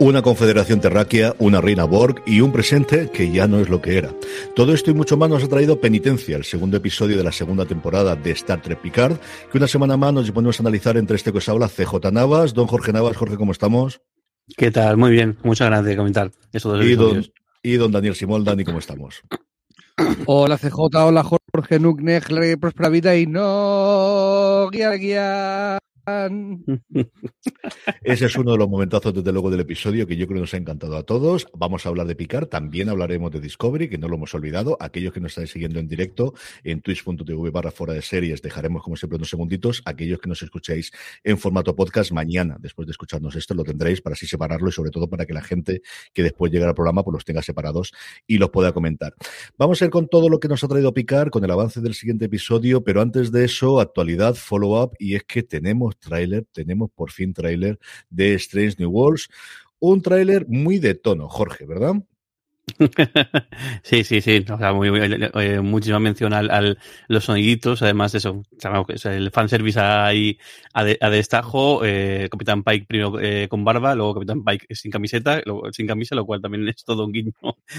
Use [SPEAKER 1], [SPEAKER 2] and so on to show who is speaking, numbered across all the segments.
[SPEAKER 1] Una confederación terráquea, una reina Borg y un presente que ya no es lo que era. Todo esto y mucho más nos ha traído Penitencia, el segundo episodio de la segunda temporada de Star Trek Picard, que una semana más nos ponemos a analizar entre este que os habla CJ Navas, don Jorge Navas. Jorge, ¿cómo estamos?
[SPEAKER 2] ¿Qué tal? Muy bien, muchas gracias de comentar esos dos
[SPEAKER 1] Y don, y don Daniel Simón, Dani, ¿cómo estamos?
[SPEAKER 3] Hola CJ, hola Jorge Nucne, Próspera Vida y no guía guía.
[SPEAKER 1] Ese es uno de los momentazos, desde luego, del episodio que yo creo que nos ha encantado a todos. Vamos a hablar de Picard, también hablaremos de Discovery, que no lo hemos olvidado. Aquellos que nos estáis siguiendo en directo en twitch.tv barra fuera de series, dejaremos como siempre unos segunditos. Aquellos que nos escuchéis en formato podcast, mañana, después de escucharnos esto, lo tendréis para así separarlo y sobre todo para que la gente que después llegue al programa pues los tenga separados y los pueda comentar. Vamos a ir con todo lo que nos ha traído Picard, con el avance del siguiente episodio, pero antes de eso, actualidad, follow-up, y es que tenemos tráiler, tenemos por fin tráiler de Strange New Worlds, un tráiler muy de tono, Jorge, ¿verdad?
[SPEAKER 2] sí, sí, sí. O sea, muy, muy- eh, muchísima mención al, al- los soniditos. Además, eso, el fanservice ahí a, de- a destajo. Eh, Capitán Pike primero eh, con barba, luego Capitán Pike sin camiseta, luego sin camisa, lo cual también es todo un guiño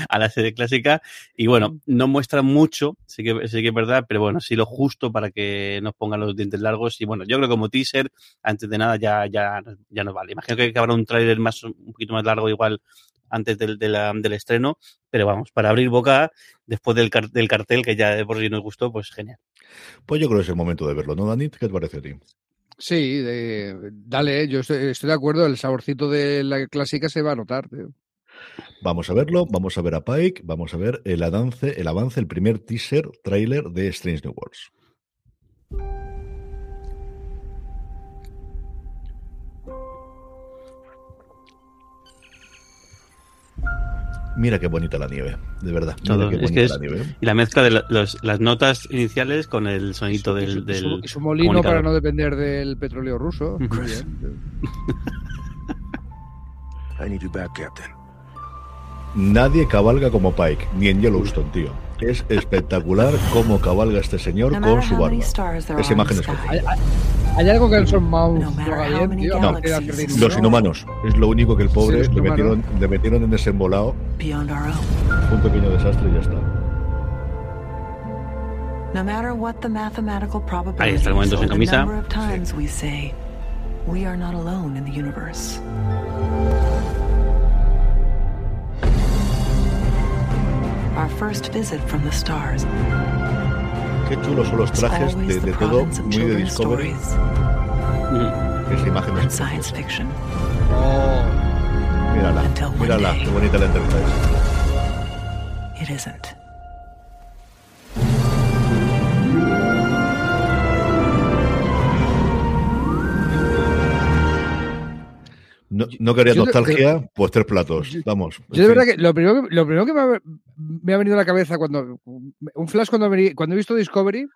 [SPEAKER 2] a la serie clásica. Y bueno, no muestra mucho, sí que, sí que es verdad, pero bueno, sí lo justo para que nos pongan los dientes largos. Y bueno, yo creo que como teaser, antes de nada, ya, ya, ya nos vale. Imagino que habrá un tráiler más, un poquito más largo igual antes del, de la- del estreno, pero vamos, para abrir boca después del, car- del cartel que ya de por sí nos gustó, pues genial.
[SPEAKER 1] Pues yo creo que es el momento de verlo, ¿no, Dani? ¿Qué te parece a ti?
[SPEAKER 3] Sí, de- dale, yo estoy, estoy de acuerdo, el saborcito de la clásica se va a notar. tío.
[SPEAKER 1] Vamos a verlo, vamos a ver a Pike, vamos a ver el avance, el avance, el primer teaser, tráiler de Strange New Worlds. Mira qué bonita la nieve, de verdad. Mira qué
[SPEAKER 2] Es que es-
[SPEAKER 1] la nieve.
[SPEAKER 2] Y la mezcla de la- los- las notas iniciales con el sonito
[SPEAKER 3] su-
[SPEAKER 2] del,
[SPEAKER 3] y su molino para no depender del petróleo ruso. Muy bien.
[SPEAKER 4] I need you back, Captain.
[SPEAKER 1] Nadie cabalga como Pike, ni en Yellowstone, tío. Es espectacular cómo cabalga este señor
[SPEAKER 5] No
[SPEAKER 1] con su barba. Esa imagen es.
[SPEAKER 3] ¿Hay, hay algo que
[SPEAKER 5] No
[SPEAKER 3] bien,
[SPEAKER 5] many
[SPEAKER 3] tío?
[SPEAKER 1] No.
[SPEAKER 5] Galaxies.
[SPEAKER 1] Los
[SPEAKER 3] inhumano.
[SPEAKER 1] inhumanos, es lo único que el pobre le metieron, le metieron en ese embolado.
[SPEAKER 5] Beyond our own.
[SPEAKER 1] Un pequeño desastre y ya está.
[SPEAKER 5] No matter what the mathematical probabilities
[SPEAKER 2] Ahí está el momento sin
[SPEAKER 5] the
[SPEAKER 2] camisa.
[SPEAKER 5] Our first visit from the stars
[SPEAKER 1] Qué chulos son los trajes de, de todo, muy de Discovery.
[SPEAKER 5] stories mm.
[SPEAKER 2] Ujú.
[SPEAKER 1] Esa imagen es
[SPEAKER 5] science fiction.
[SPEAKER 3] Oh,
[SPEAKER 1] Mírala, mírala, qué bonita la entrevista.
[SPEAKER 5] It isn't.
[SPEAKER 1] No, no quería
[SPEAKER 3] Yo
[SPEAKER 1] nostalgia, pues tres platos. Vamos.
[SPEAKER 3] Yo de verdad que lo primero que, lo primero que me, ha, me ha venido a la cabeza cuando un flash cuando, he visto Discovery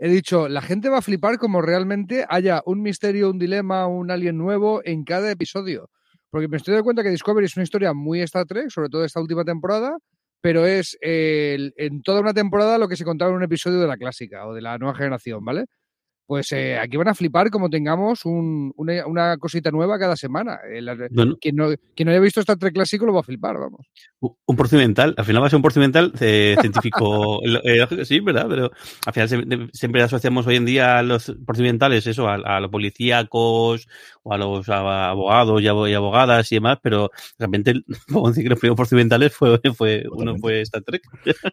[SPEAKER 3] he dicho, la gente va a flipar como realmente haya un misterio, un dilema, un alien nuevo en cada episodio. Porque me estoy dando cuenta que Discovery es una historia muy Star Trek, sobre todo esta última temporada, pero es eh, en toda una temporada lo que se contaba en un episodio de la clásica o de la nueva generación, ¿vale? Pues eh, aquí van a flipar como tengamos un, una, una, cosita nueva cada semana. Eh, la, bueno. quien, no, quien, no, haya visto Star Trek clásico lo va a flipar, vamos.
[SPEAKER 2] Un procedimental, al final va a ser un procedimental eh, científico, sí, ¿verdad? Pero al final se, siempre asociamos hoy en día a los procedimentales, eso, a, a los policíacos o a los abogados y abogadas y demás, pero realmente, vamos a decir que los primeros procedimentales fue, fue uno fue Star Trek.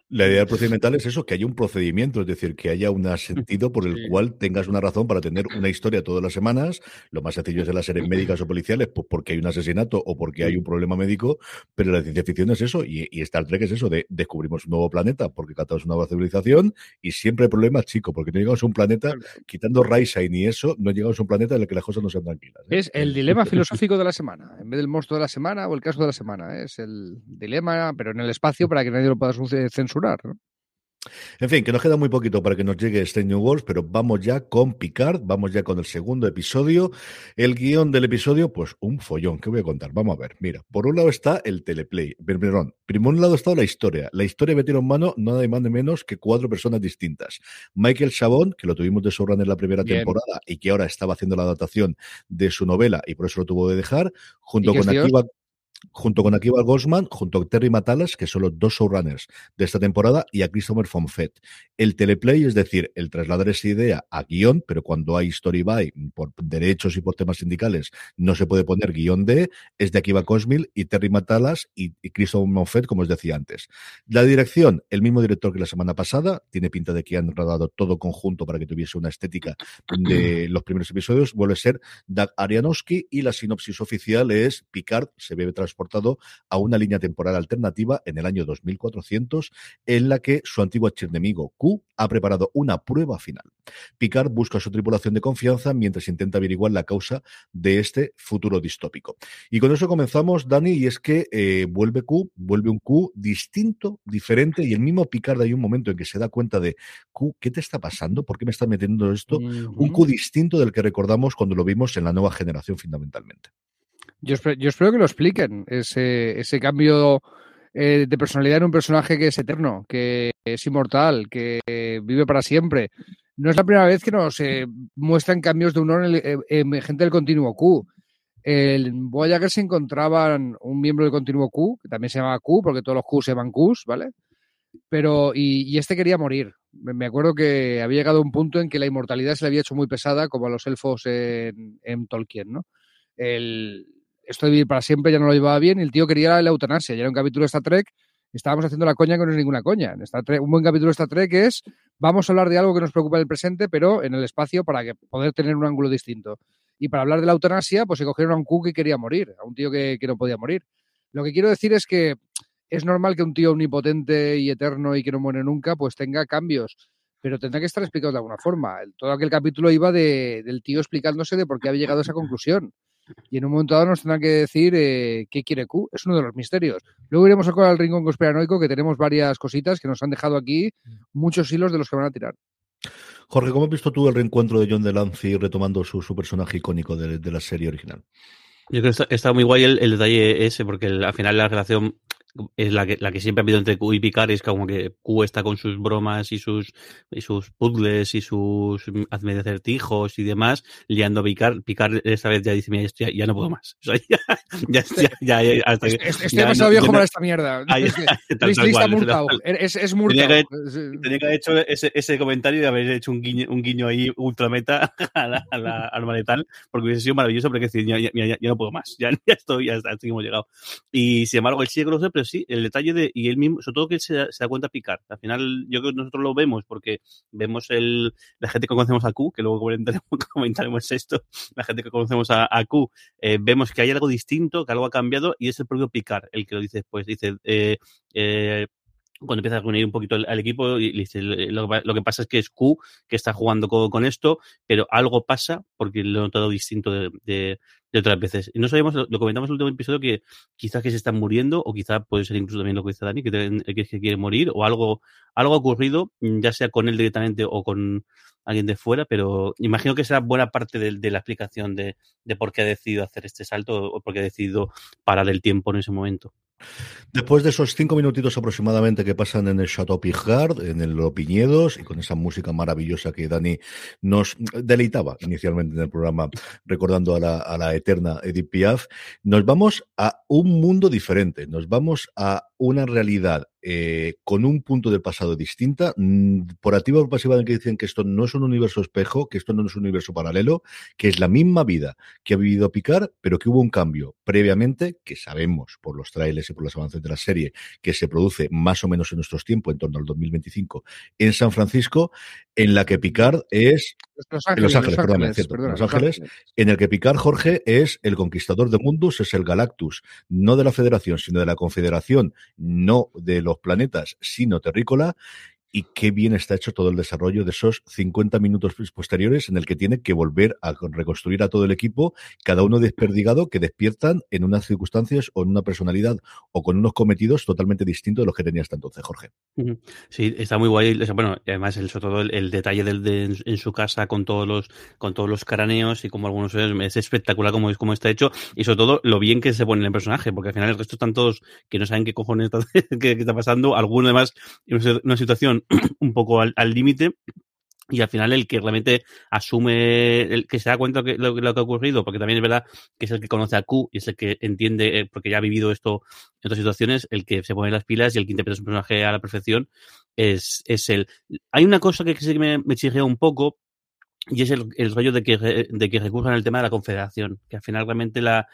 [SPEAKER 1] La idea del procedimental es eso, que haya un procedimiento, es decir, que haya un sentido por el sí. cual tengas una razón para tener una historia todas las semanas. Lo más sencillo es en las series médicas o policiales, pues porque hay un asesinato o porque hay un problema médico, pero la ciencia ficción es eso, y, y Star Trek es eso, de descubrimos un nuevo planeta porque captamos una nueva civilización y siempre hay problemas, chico, porque no llegamos a un planeta, quitando Raisa y ni eso, no llegamos a un planeta en el que las cosas no sean tranquilas.
[SPEAKER 3] ¿eh? Es el dilema filosófico de la semana, en vez del monstruo de la semana o el caso de la semana, ¿eh? es el dilema, pero en el espacio para que nadie lo pueda censurar. ¿no?
[SPEAKER 1] En fin, que nos queda muy poquito para que nos llegue este New Worlds, pero vamos ya con Picard, vamos ya con el segundo episodio. El guion del episodio, pues un follón, ¿qué voy a contar? Vamos a ver, mira, por un lado está el teleplay, perdón, por un lado está la historia. La historia metieron en mano nada más ni menos que cuatro personas distintas. Michael Chabón, que lo tuvimos de sobran en la primera Bien. temporada y que ahora estaba haciendo la adaptación de su novela y por eso lo tuvo de dejar, junto con Akiva junto con Akiva Goldsman, junto a Terry Matalas, que son los dos showrunners de esta temporada, y a Christopher Fonfett. El teleplay, es decir, el trasladar esa idea a guion, pero cuando hay story by, por derechos y por temas sindicales, no se puede poner guion de, es de Akiva Cosmil y Terry Matalas y, y Christopher Fonfett, como os decía antes. La dirección, el mismo director que la semana pasada, tiene pinta de que han rodado todo conjunto para que tuviese una estética de los primeros episodios, vuelve a ser Doug Arianowski y la sinopsis oficial es Picard se ve transportado a una línea temporal alternativa en el año 2400, en la que su antiguo archienemigo Q ha preparado una prueba final. Picard busca a su tripulación de confianza mientras intenta averiguar la causa de este futuro distópico. Y con eso comenzamos, Dani, y es que eh, vuelve Q, vuelve un Q distinto, diferente, y el mismo Picard hay un momento en que se da cuenta de Q, ¿qué te está pasando? ¿Por qué me está metiendo esto? Uh -huh. Un Q distinto del que recordamos cuando lo vimos en la nueva generación fundamentalmente.
[SPEAKER 3] Yo espero, yo espero que lo expliquen, ese, ese cambio eh, de personalidad en un personaje que es eterno, que es inmortal, que vive para siempre. No es la primera vez que nos eh, muestran cambios de honor en, en, en, gente del continuo Q. En Voyager se encontraban un miembro del continuo Q, que también se llamaba Q, porque todos los Q se llaman Qs, ¿vale? Pero, y, y este quería morir. Me acuerdo que había llegado a un punto en que la inmortalidad se le había hecho muy pesada, como a los elfos en, en Tolkien, ¿no? El, esto de vivir para siempre ya no lo llevaba bien y el tío quería la eutanasia. Ya era un capítulo de Star Trek, estábamos haciendo la coña que no es ninguna coña. En Star un buen capítulo de Star Trek es, vamos a hablar de algo que nos preocupa en el presente, pero en el espacio para que poder tener un ángulo distinto. Y para hablar de la eutanasia, pues se cogieron a un Q que quería morir, a un tío que, que no podía morir. Lo que quiero decir es que es normal que un tío omnipotente y eterno y que no muere nunca, pues tenga cambios pero tendrá que estar explicado de alguna forma. Todo aquel capítulo iba de, del tío explicándose de por qué había llegado a esa conclusión y en un momento dado nos tendrán que decir eh, qué quiere Q. Es uno de los misterios. Luego iremos a al rincón conspiranoico, que tenemos varias cositas que nos han dejado aquí, muchos hilos de los que van a tirar.
[SPEAKER 1] Jorge, ¿cómo has visto tú el reencuentro de John Delancey retomando su, su personaje icónico de, de, la serie original?
[SPEAKER 2] Yo creo que está, está muy guay el, el, detalle ese, porque el, al final la relación es la que, la que siempre ha habido entre Q y Picard, es como que Q está con sus bromas y sus, y sus puzzles y sus hazme de acertijos y demás, liando a Picard. Picard esta vez ya dice, mira, ya, ya, no puedo más. O sea, ya, ya, ya, ya, hasta
[SPEAKER 3] que, Estoy demasiado no, viejo para esta mierda. es, es, es
[SPEAKER 2] Tenía que, tenía que haber hecho ese, ese comentario y haber hecho un guiño, un guiño ahí ultrameta a la, a la arma letal, porque hubiese sido maravilloso, porque decir, ya, no puedo más, ya, ya estoy, ya hasta aquí hemos llegado. Y sin embargo, con los pero sí, el detalle de, y él mismo, sobre todo que se, da cuenta picar. Al final, yo creo que nosotros lo vemos porque vemos el, la gente que conocemos a Q, que luego comentaremos, comentaremos esto, la gente que conocemos a, a Q, eh, vemos que hay algo distinto, que algo ha cambiado y es el propio picar el que lo dice después. Dice, eh, eh, cuando empieza a reunir un poquito al, equipo, y dice, lo, que pasa es que es Q que está jugando con, esto, pero algo pasa porque lo he notado distinto de, otras veces. Y no sabemos, lo, comentamos en el último episodio, que quizás que se están muriendo, o quizás puede ser incluso también lo que dice Dani, que, que, que quiere morir, o algo, algo ha ocurrido, ya sea con él directamente o con alguien de fuera, pero imagino que será buena parte de, la explicación de, de por qué ha decidido hacer este salto o por qué ha decidido parar el tiempo en ese momento.
[SPEAKER 1] Después de esos cinco minutitos aproximadamente que pasan en el Chateau Picard, en el Piñedos, y con esa música maravillosa que Dani nos deleitaba inicialmente en el programa, recordando a la, a la eterna Edith Piaf, nos vamos a un mundo diferente, nos vamos a una realidad eh, con un punto de pasado distinta, mm, por activa o por pasiva que dicen que esto no es un universo espejo, que esto no es un universo paralelo, que es la misma vida que ha vivido Picard, pero que hubo un cambio previamente, que sabemos por los trailers y por los avances de la serie, que se produce más o menos en nuestros tiempos, en torno al 2025, en San Francisco, en la que Picard es...
[SPEAKER 3] Los Ángeles, en Los Ángeles,
[SPEAKER 1] Los Ángeles, en el que Picard, Jorge, es el conquistador de mundos, es el Galactus, no de la Federación, sino de la Confederación, no de los planetas, sino terrícola, y qué bien está hecho todo el desarrollo de esos 50 minutos posteriores en el que tiene que volver a reconstruir a todo el equipo, cada uno desperdigado, que despiertan en unas circunstancias o en una personalidad o con unos cometidos totalmente distintos de los que tenía hasta entonces, Jorge.
[SPEAKER 2] Sí, está muy guay. Bueno, además, el, sobre todo el, detalle en su casa con todos los con todos los y como algunos es espectacular como, como está hecho y sobre todo lo bien que se pone en el personaje, porque al final el resto están todos que no saben qué cojones está, qué, está pasando, alguno además en una situación un poco al límite. y al final el que realmente asume, el que se da cuenta de lo, que ha ocurrido, porque también es verdad que es el que conoce a Q y es el que entiende, eh, porque ya ha vivido esto en otras situaciones, el que se pone las pilas y el que interpreta su personaje a la perfección es, es él. Hay una cosa que sí que me, me un poco, y es el, el rollo de que, de que recurran al tema de la confederación, que al final realmente la,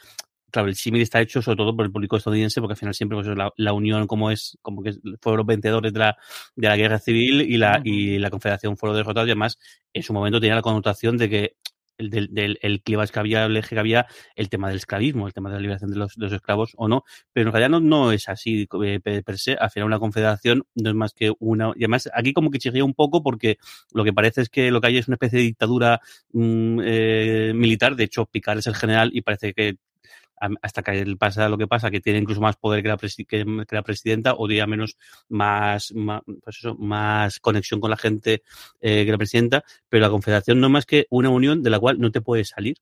[SPEAKER 2] claro, el símil está hecho sobre todo por el público estadounidense, porque al final siempre pues, la, unión como es, como que fueron los vencedores de la, de la guerra civil y la, y la confederación fueron derrotados y además en su momento tenía la connotación de que el, del, del el clivaje que había, el eje que había, el tema del esclavismo, el tema de la liberación de los, de los esclavos o no, pero en realidad no, es así eh, per se, al final una confederación no es más que una, y además aquí como que chirría un poco porque lo que parece es que lo que hay es una especie de dictadura mm, eh, militar, de hecho Picard es el general y parece que hasta que pasa lo que pasa, que tiene incluso más poder que la, que, la presidenta, o diría menos, más, más, pues más conexión con la gente eh, que la presidenta, pero la confederación no más que una unión de la cual no te puedes salir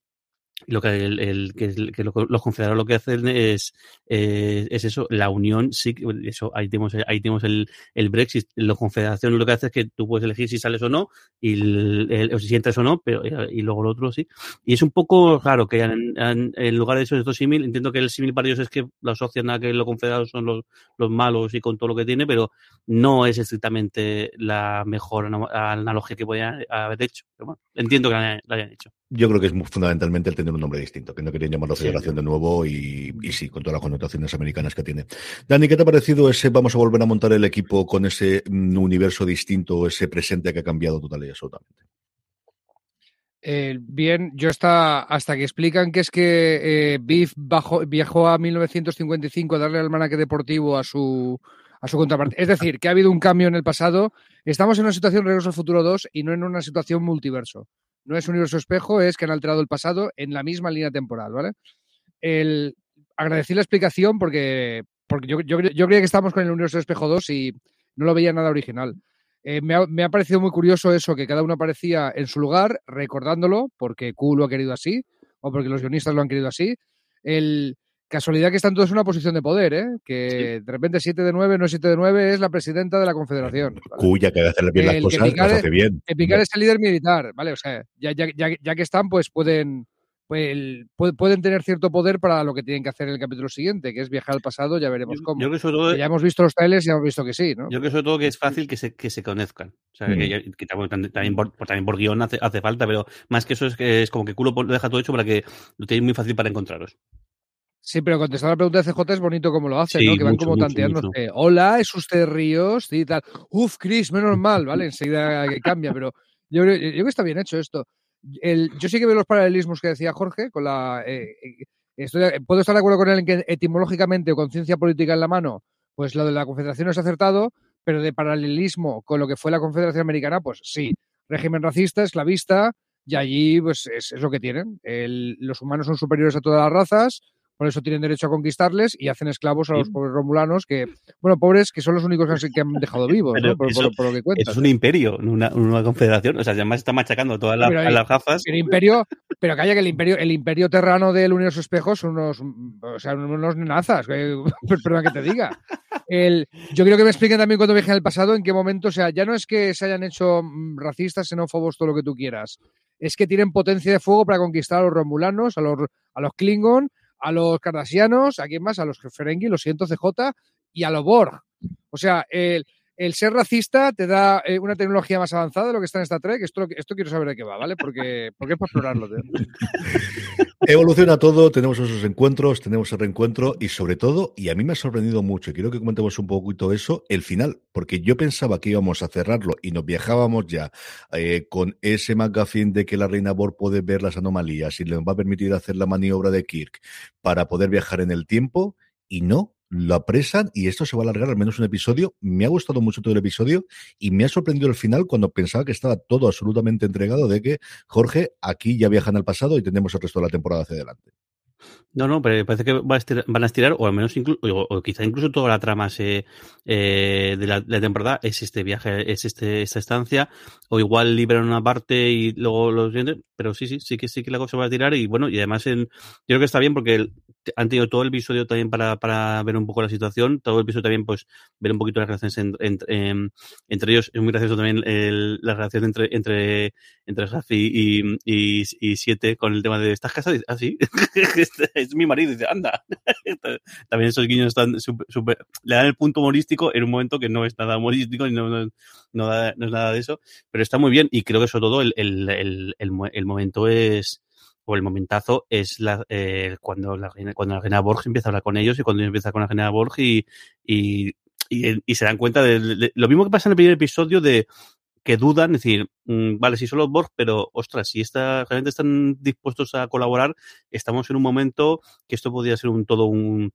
[SPEAKER 2] lo que, el, que, los confederados lo que hacen es, eh, es eso, la unión, sí, eso, ahí tenemos, ahí tenemos el, el Brexit, la confederación lo que hace es que tú puedes elegir si sales o no, y o si entras o no, pero y luego lo otro sí. Y es un poco raro que en, lugar de eso, estos símil, entiendo que el símil para ellos es que lo asocian a que los confederados son los, los malos y con todo lo que tiene, pero no es estrictamente la mejor analogía que podían haber hecho. Pero bueno, entiendo que la hayan hecho
[SPEAKER 1] yo creo que es fundamentalmente el tener un nombre distinto, que no querían llamarlo Federación de nuevo y, y, sí, con todas las connotaciones americanas que tiene. Dani, ¿qué te ha parecido ese vamos a volver a montar el equipo con ese mm, universo distinto, ese presente que ha cambiado total y absolutamente?
[SPEAKER 3] Eh, bien, yo hasta, hasta que explican que es que eh, Biff viajó a 1955 a darle al almanaque deportivo a su, a su contraparte. Es decir, que ha habido un cambio en el pasado. Estamos en una situación Regreso al Futuro 2 y no en una situación multiverso no es universo espejo, es que han alterado el pasado en la misma línea temporal, ¿vale? El, agradecí la explicación porque, porque yo, yo, creía que estábamos con el universo espejo 2 y no lo veía nada original. Eh, me, ha, me, ha, parecido muy curioso eso, que cada uno aparecía en su lugar, recordándolo, porque Q lo ha querido así, o porque los guionistas lo han querido así. El, Casualidad que están todos en una posición de poder, ¿eh? Que de repente 7 de 9, no 7 de 9, es la presidenta de la Confederación.
[SPEAKER 1] Cuya que debe hacerle bien las cosas, las hace bien.
[SPEAKER 3] Que Picard es el líder militar, ¿vale? O sea, ya, ya, ya, ya que están, pues pueden, pues, pueden tener cierto poder para lo que tienen que hacer en el capítulo siguiente, que es viajar al pasado, ya veremos cómo. Yo que sobre todo, ya hemos visto los trailers y hemos visto que sí, ¿no?
[SPEAKER 2] Yo creo sobre todo que es fácil que se, que se conozcan. O sea, que, mm. que, también, por, también por guion hace, hace, falta, pero más que eso es que es como que culo deja todo hecho para que lo tenéis muy fácil para encontraros.
[SPEAKER 3] Sí, pero contestar la pregunta de CJ es bonito como lo hace, ¿no? Que van como tanteando. Hola, ¿es usted Ríos? Sí, tal. Uf, Chris, menos mal, ¿vale? Enseguida cambia, pero yo creo, yo que está bien hecho esto. El, yo sí que veo los paralelismos que decía Jorge con la. Eh, eh, puedo estar de acuerdo con él en que etimológicamente o conciencia política en la mano, pues lo de la confederación es acertado, pero de paralelismo con lo que fue la Confederación Americana, pues sí. Régimen racista, esclavista, y allí pues es, es lo que tienen. El- los humanos son superiores a todas las razas, por eso tienen derecho a conquistarles y hacen esclavos a los
[SPEAKER 2] Sí.
[SPEAKER 3] pobres romulanos, que, bueno, pobres que son los únicos que han- que han dejado vivos, ¿no? por,
[SPEAKER 2] eso-
[SPEAKER 3] por- por lo que
[SPEAKER 2] Eso es un imperio, una, una confederación. O sea, además está machacando todas las,
[SPEAKER 3] Pero
[SPEAKER 2] a
[SPEAKER 3] ahí-
[SPEAKER 2] las razas.
[SPEAKER 3] El imperio, pero calla que el imperio, el imperio terrano del Universo Espejo son unos, o sea, unos nazas, eh, perdón que te diga. El, yo quiero que me expliquen también cuando viajen al pasado en qué momento, o sea, ya no es que se hayan hecho mm, racistas, xenófobos, todo lo que tú quieras. Es que tienen potencia de fuego para conquistar a los romulanos, a los, a los Klingon, a los Cardassianos, a quién más, a los Ferengi, lo siento, CJ, y a los Borg. O sea, el, el ser racista te da eh, una tecnología más avanzada de lo que está en esta Trek. Esto, esto quiero saber de qué va, ¿vale? Porque, porque es para explorarlo.
[SPEAKER 1] Evoluciona todo, tenemos esos encuentros, tenemos el reencuentro y sobre todo, y a mí me ha sorprendido mucho, y quiero que comentemos un poquito eso, el final, porque yo pensaba que íbamos a cerrarlo y nos viajábamos ya eh, con ese McGuffin de que la reina Borg puede ver las anomalías y le va a permitir hacer la maniobra de Kirk para poder viajar en el tiempo, y no, lo apresan y esto se va a alargar al menos un episodio. Me ha gustado mucho todo el episodio y me ha sorprendido el final cuando pensaba que estaba todo absolutamente entregado de que Jorge, aquí ya viajan al pasado y tenemos el resto de la temporada hacia adelante.
[SPEAKER 2] No, no, pero parece que van a estirar, o al menos incluso, o, quizá incluso toda la trama se, eh, de, la, de la temporada es este viaje, es este, esta estancia, o igual liberan una parte y luego los siguientes, pero sí, sí, sí que sí que la cosa va a tirar y bueno, y además en, yo creo que está bien porque han tenido todo el episodio también para, para ver un poco la situación, todo el episodio también pues ver un poquito las relaciones en- en- em, entre ellos, es muy gracioso también el- la relación entre, entre, entre Rafi y, y, y Siete con el tema de ¿estás casado? Ah, sí, Este es mi marido, y dice, anda. También esos guiños están súper, súper- le dan el punto humorístico en un momento que no es nada humorístico y no, no, no da- no es nada de eso, pero está muy bien y creo que sobre todo el, el, el, el momento es, o el momentazo es la, eh, cuando la cuando la reina Borg empieza a hablar con ellos y cuando empieza con la reina Borg y, y, y, se dan cuenta de, lo mismo que pasa en el primer episodio de que dudan, es decir, mm, vale, si son los Borg, pero ostras, si está, realmente están dispuestos a colaborar, estamos en un momento que esto podría ser un todo un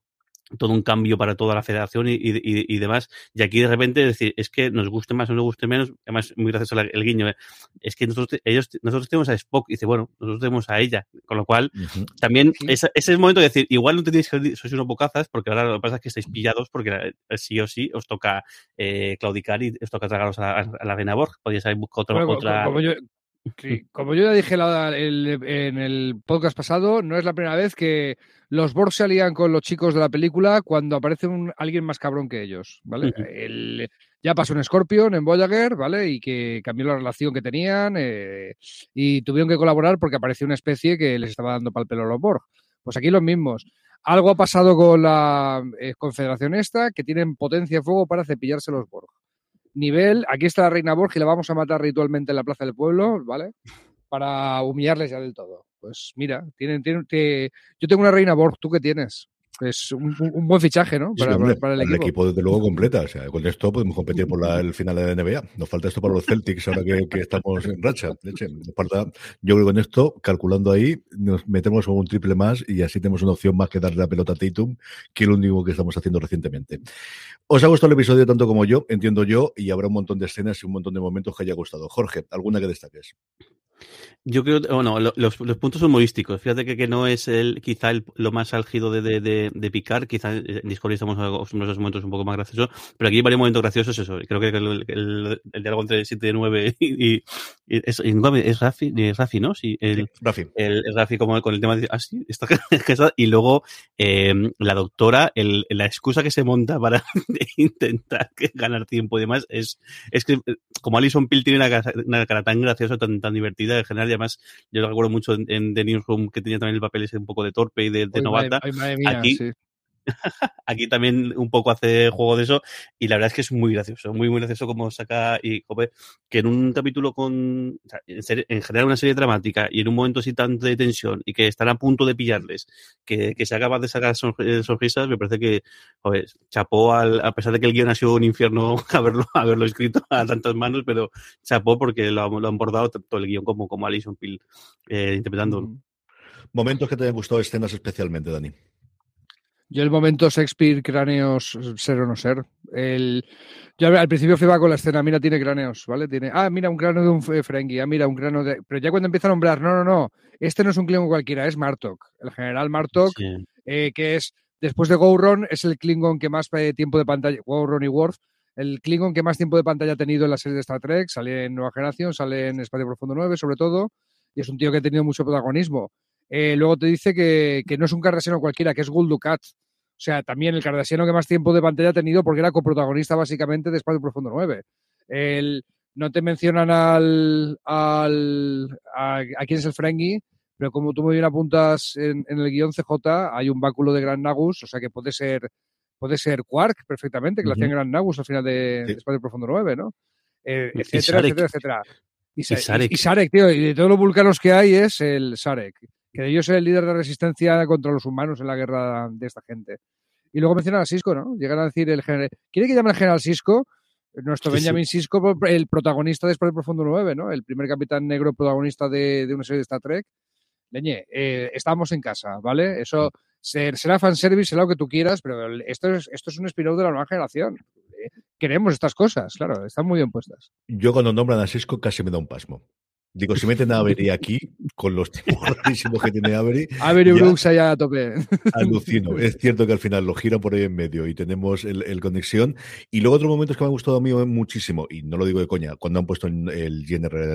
[SPEAKER 2] todo un cambio para toda la federación y, y, y demás. Y aquí de repente decir, es que nos guste más o nos guste menos, además muy gracioso la- el guiño, eh, es que nosotros, ellos, nosotros tenemos a Spock y dice, bueno, nosotros tenemos a ella, con lo cual también
[SPEAKER 3] Sí.
[SPEAKER 2] ese, es el momento de decir, igual no tenéis que sois unos bocazas, porque ahora lo que pasa es que estáis pillados, porque eh, sí o sí os toca eh, claudicar y os toca tragaros a la, a la reina Borg. Podríais haber buscado otra.
[SPEAKER 3] Bueno,
[SPEAKER 2] otra...
[SPEAKER 3] como, yo, sí, como yo ya dije la- el- en el podcast pasado, no es la primera vez que los Borg se alían con los chicos de la película cuando aparece un, alguien más cabrón que ellos, ¿vale? El- ya pasó en Scorpion, en Voyager, ¿vale? Y que cambió la relación que tenían eh, y tuvieron que colaborar porque apareció una especie que les estaba dando pal pelo a los Borg. Pues aquí los mismos. Algo ha pasado con la eh, confederación esta, que tienen potencia de fuego para cepillarse los Borg nivel, aquí está la reina Borg y la vamos a matar ritualmente en la plaza del pueblo, ¿vale? Para humillarles ya del todo. Pues mira, tienen, tienen, yo tengo una reina Borg, ¿tú qué tienes? Es un, un- buen fichaje, ¿no?
[SPEAKER 1] Sí,
[SPEAKER 3] Para,
[SPEAKER 1] hombre,
[SPEAKER 3] para- para el equipo.
[SPEAKER 1] desde luego completa. O sea, con esto podemos competir por la- el final de la NBA. Nos falta esto para los Celtics ahora que, que estamos en racha. Nos falta, yo creo que con esto, calculando ahí, nos metemos un triple más y así tenemos una opción más que darle la pelota a Tatum, que es lo único que estamos haciendo recientemente. Os ha gustado el episodio tanto como yo, entiendo yo, y habrá un montón de escenas y un montón de momentos que haya gustado. Jorge, ¿alguna que destaques?
[SPEAKER 2] Yo creo, bueno, lo- los, los puntos humorísticos. Fíjate que, que no es el, quizá el, lo más álgido de, de, de, de picar. Quizá en Discord estamos a esos momentos un poco más graciosos. Pero aquí hay varios momentos graciosos. Eso. Creo que el, el, el diálogo entre 7 y 9 y, y, y es, Rafi, es Rafi, ¿no? Sí, el,
[SPEAKER 1] Rafi.
[SPEAKER 2] el, Rafi como con el tema de, ah, sí, está. Y luego eh, la doctora, el, la excusa que se monta para intentar ganar tiempo y demás es, es que eh, como Alison Pill tiene una cara, una cara tan graciosa, tan, tan divertida en general, y además yo lo recuerdo mucho en, en The Newsroom que tenía también el papel ese un poco de torpe y de, novata.
[SPEAKER 3] madre, ay, madre mía,
[SPEAKER 2] Aquí-
[SPEAKER 3] sí.
[SPEAKER 2] Aquí también un poco hace juego de eso y la verdad es que es muy gracioso, muy muy gracioso como saca y que en un capítulo con, en, general una serie dramática y en un momento así tan de tensión y que están a punto de pillarles, que, que sea capaz de sacar son- eh, sonrisas, me parece que, joder, chapó al, a pesar de que el guion ha sido un infierno haberlo, haberlo escrito a tantas manos, pero chapó porque lo, han- bordado tanto el guion como, como Alison Pill eh, interpretándolo.
[SPEAKER 1] Momentos que te hayan gustado, escenas especialmente, Dani.
[SPEAKER 3] Yo el momento Shakespeare, cráneos, ser o no ser. El, yo al principio flipaba con la escena, mira, tiene cráneos, ¿vale? Tiene, ah, mira, un cráneo de un Ferengi, ah, mira, un cráneo de... Pero ya cuando empieza a nombrar, no, no, no, este no es un Klingon cualquiera, es Martok, el general Martok,
[SPEAKER 2] Sí.
[SPEAKER 3] eh, que es, después de Gowron, es el Klingon que más eh, tiempo de pantalla, Gowron y Worf, el Klingon que más tiempo de pantalla ha tenido en la serie de Star Trek, sale en Nueva Generación, sale en Espacio Profundo 9, sobre todo, y es un tío que ha tenido mucho protagonismo. Eh, luego te dice que, que no es un cardassiano cualquiera, que es Gul Dukat. O sea, también el cardassiano que más tiempo de pantalla ha tenido porque era coprotagonista básicamente de Espacio Profundo 9. El, no te mencionan al, al a, a quién es el Ferengi, pero como tú muy bien apuntas en, en el guion CJ, hay un báculo de Gran Nagus, o sea que puede ser puede ser Quark perfectamente, que lo hacía en
[SPEAKER 1] Ujú.
[SPEAKER 3] Gran Nagus al final de,
[SPEAKER 1] Sí.
[SPEAKER 3] de Espacio Profundo 9, ¿no? Eh, etcétera, etcétera, etcétera. Y, Sa-
[SPEAKER 2] Y Sarek.
[SPEAKER 3] y- y Sarek, tío, y de todos los vulcanos que hay es el Sarek, que de ellos es el líder de resistencia contra los humanos en la guerra de esta gente. Y luego mencionan a Cisco, ¿no? Llegan a decir el general. ¿Quiere que llame al general Cisco? Nuestro
[SPEAKER 1] Sí, sí.
[SPEAKER 3] Benjamin Cisco, el protagonista de Espacio Profundo 9, ¿no? El primer capitán negro protagonista de, de una serie de Star Trek. Leñe, eh, estamos en casa, ¿vale? Eso ser- será fanservice, será lo que tú quieras, pero esto es, esto es un spin-off de la nueva generación. Eh, Queremos estas cosas, claro, están muy bien puestas.
[SPEAKER 1] Yo cuando nombran a Cisco casi me da un pasmo. Digo, si meten a Avery aquí, con los tipos rarísimos que tiene Avery,
[SPEAKER 3] A ver,
[SPEAKER 1] Ya.
[SPEAKER 3] Brooks allá a tope.
[SPEAKER 1] alucino. Es cierto que al final lo gira por ahí en medio y tenemos el, el conexión. Y luego otros momentos que me han gustado a mí muchísimo, y no lo digo de coña, cuando han puesto el,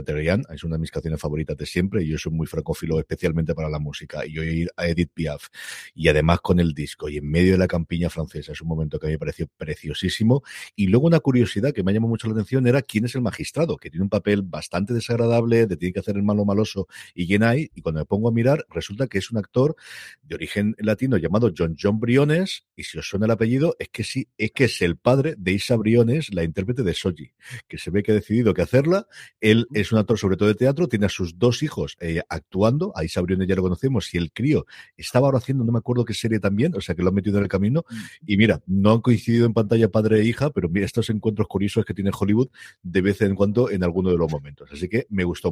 [SPEAKER 1] Terrian, es una de mis canciones favoritas de siempre, y yo soy muy francófilo especialmente para la música, y oír a Edith Piaf, y además con el disco, y en medio de la campiña francesa, es un momento que a mí me pareció preciosísimo. Y luego una curiosidad que me llamó mucho la atención era quién es el magistrado, que tiene un papel bastante desagradable, de tiene que hacer el malo maloso y quién hay, y cuando me pongo a mirar, resulta que es un actor de origen latino llamado John John Briones, y si os suena el apellido, es que sí, es que es el padre de Isa Briones, la intérprete de Soji, que se ve que ha decidido que hacerla. Él es un actor sobre todo de teatro, tiene a sus dos hijos eh, actuando, a Isa Briones ya lo conocemos, y el crío estaba ahora haciendo, no me acuerdo qué serie también, o sea que lo han metido en el camino, y mira, no han coincidido en pantalla padre e hija, pero mira estos encuentros curiosos que tiene Hollywood de vez en cuando en alguno de los momentos, así que me gustó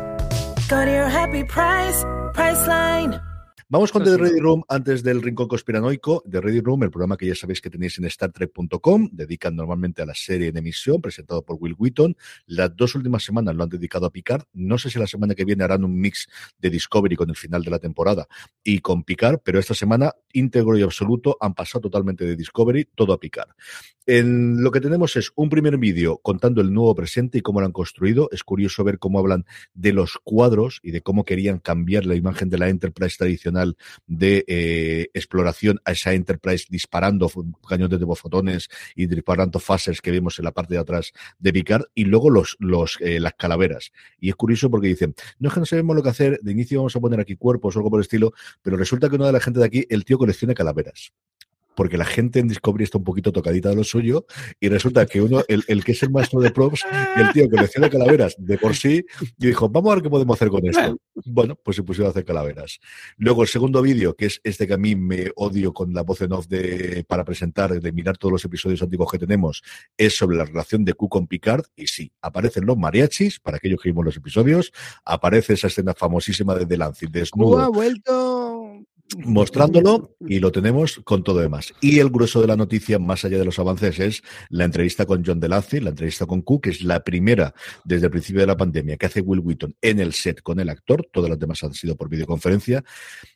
[SPEAKER 6] Go to your happy price, Priceline.
[SPEAKER 1] Vamos con The. Ready Room antes del Rincón Conspiranoico. The Ready Room, el programa que ya sabéis que tenéis en StarTrek.com, dedican normalmente a la serie en emisión, presentado por Will Wheaton. Las dos últimas semanas lo han dedicado a Picard. No sé si la semana que viene harán un mix de Discovery con el final de la temporada y con Picard, pero esta semana, íntegro y absoluto, han pasado totalmente de Discovery, todo a Picard. En lo que tenemos es un primer vídeo contando el nuevo presente y cómo lo han construido. Es curioso ver cómo hablan de los cuadros y de cómo querían cambiar la imagen de la Enterprise tradicional de eh, exploración a esa Enterprise disparando cañones de fotones y disparando phasers que vemos en la parte de atrás de Picard y luego los, los eh, las calaveras. Y es curioso porque dicen, no es que no sabemos lo que hacer, de inicio vamos a poner aquí cuerpos o algo por el estilo, pero resulta que una de la gente de aquí, el tío colecciona calaveras. Porque la gente en Discovery está un poquito tocadita de lo suyo y resulta que uno, el, el que es el maestro de props y el tío colecciona calaveras de por sí y dijo, vamos a ver qué podemos hacer con esto. Bueno, pues se pusieron a hacer calaveras. Luego el segundo vídeo, que es este que a mí me odio con la voz en off de, para presentar, de mirar todos los episodios antiguos que tenemos, es sobre la relación de Q con Picard. Y sí, aparecen los mariachis, para aquellos que vimos los episodios, aparece esa escena famosísima de Delancey, desnudo,
[SPEAKER 3] ¡Uh, ha vuelto!
[SPEAKER 1] Mostrándolo y lo tenemos con todo demás. Y el grueso de la noticia, más allá de los avances, es la entrevista con John Delancey, la entrevista con Q, que es la primera desde el principio de la pandemia que hace Will Wheaton en el set con el actor. Todas las demás han sido por videoconferencia.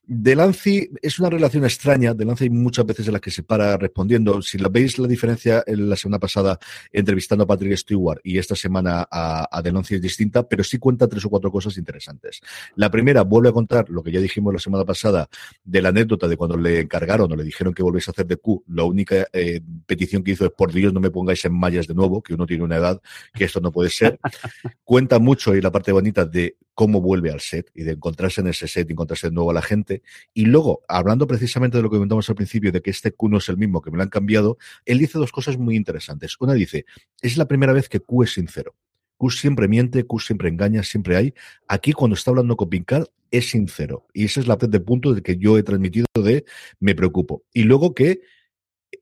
[SPEAKER 1] Delancey es una relación extraña. Delancey hay muchas veces en las que se para respondiendo. Si la veis la diferencia en la semana pasada entrevistando a Patrick Stewart y esta semana a, a Delancey es distinta, pero sí cuenta tres o cuatro cosas interesantes. La primera vuelve a contar lo que ya dijimos la semana pasada de la anécdota de cuando le encargaron o le dijeron que volviese a hacer de Q, la única eh, petición que hizo es por Dios no me pongáis en mallas de nuevo, que uno tiene una edad que esto no puede ser. Cuenta mucho y la parte bonita de cómo vuelve al set y de encontrarse en ese set y encontrarse de nuevo a la gente. Y luego, hablando precisamente de lo que comentamos al principio, de que este Q no es el mismo, que me lo han cambiado, él dice dos cosas muy interesantes. Una dice, es la primera vez que Q es sincero. Q siempre miente, Q siempre engaña, siempre hay. Aquí, cuando está hablando con Picard, es sincero. Y ese es la de punto de que yo he transmitido de me preocupo. Y luego que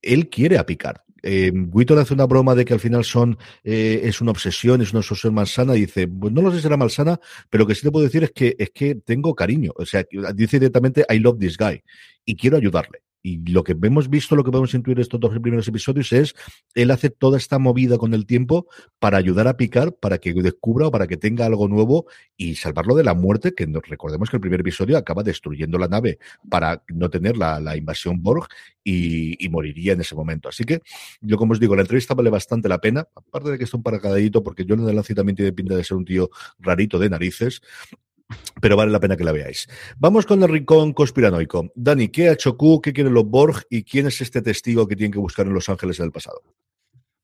[SPEAKER 1] él quiere a Picard. Eh, le hace una broma de que al final son eh, es una obsesión, es una obsesión malsana, y dice, pues no lo sé si será malsana, pero lo que sí te puedo decir es que es que tengo cariño. O sea, dice directamente I love this guy y quiero ayudarle. Y lo que hemos visto, lo que podemos intuir estos dos primeros episodios es, él hace toda esta movida con el tiempo para ayudar a Picar, para que descubra o para que tenga algo nuevo y salvarlo de la muerte, que nos recordemos que el primer episodio acaba destruyendo la nave para no tener la, invasión Borg y, moriría en ese momento. Así que yo, como os digo, la entrevista vale bastante la pena, aparte de que es un paracadadito, porque John de Lance también tiene pinta de ser un tío rarito de narices, pero vale la pena que la veáis. Vamos con el rincón conspiranoico. Dani, ¿qué ha hecho Q? ¿Qué quieren los Borg? ¿Y quién es este testigo que tienen que buscar en Los Ángeles en el pasado?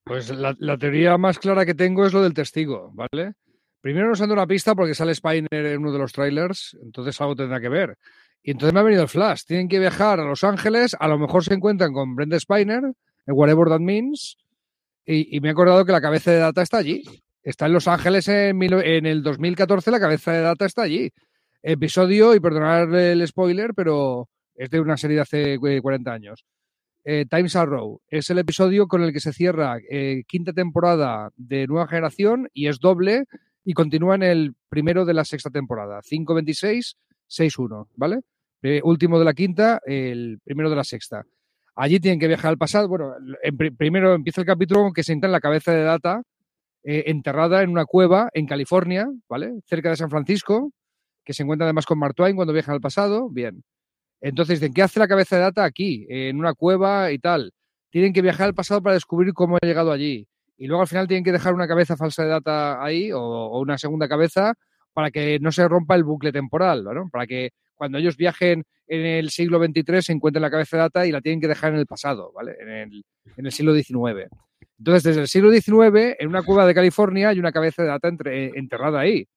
[SPEAKER 3] Pues la, teoría más clara que tengo es lo del testigo, ¿vale? Primero nos anda una pista porque sale Spiner en uno de los trailers, entonces algo tendrá que ver. Y entonces me ha venido el flash. Tienen que viajar a Los Ángeles, a lo mejor se encuentran con Brenda Spiner, en whatever that means, y, y me he acordado que la cabeza de data está allí. Está en Los Ángeles en, el 2014, la cabeza de data está allí. Episodio, y perdonad el spoiler, pero es de una serie de hace 40 años. Eh, Times Arrow es el episodio con el que se cierra eh, quinta temporada de Nueva Generación y es doble y continúa en el primero de la sexta temporada. 5.26, 6.1, ¿vale? Eh, último de la quinta, el primero de la sexta. Allí tienen que viajar al pasado. Bueno, primero empieza el capítulo que se entra en la cabeza de Data, eh, enterrada en una cueva en California, ¿vale? Cerca de San Francisco, que se encuentra además con Mark Twain cuando viaja al pasado. Bien. Entonces, ¿de qué hace la cabeza de data aquí? en una cueva y tal. Tienen que viajar al pasado para descubrir cómo ha llegado allí. Y luego al final tienen que dejar una cabeza falsa de data ahí o, una segunda cabeza para que no se rompa el bucle temporal, ¿no? Para que cuando ellos viajen en el siglo XXIII se encuentren la cabeza de data y la tienen que dejar en el pasado, ¿vale? En el, en el siglo XIX. Entonces, desde el siglo XIX, en una cueva de California hay una cabeza de data enterrada ahí.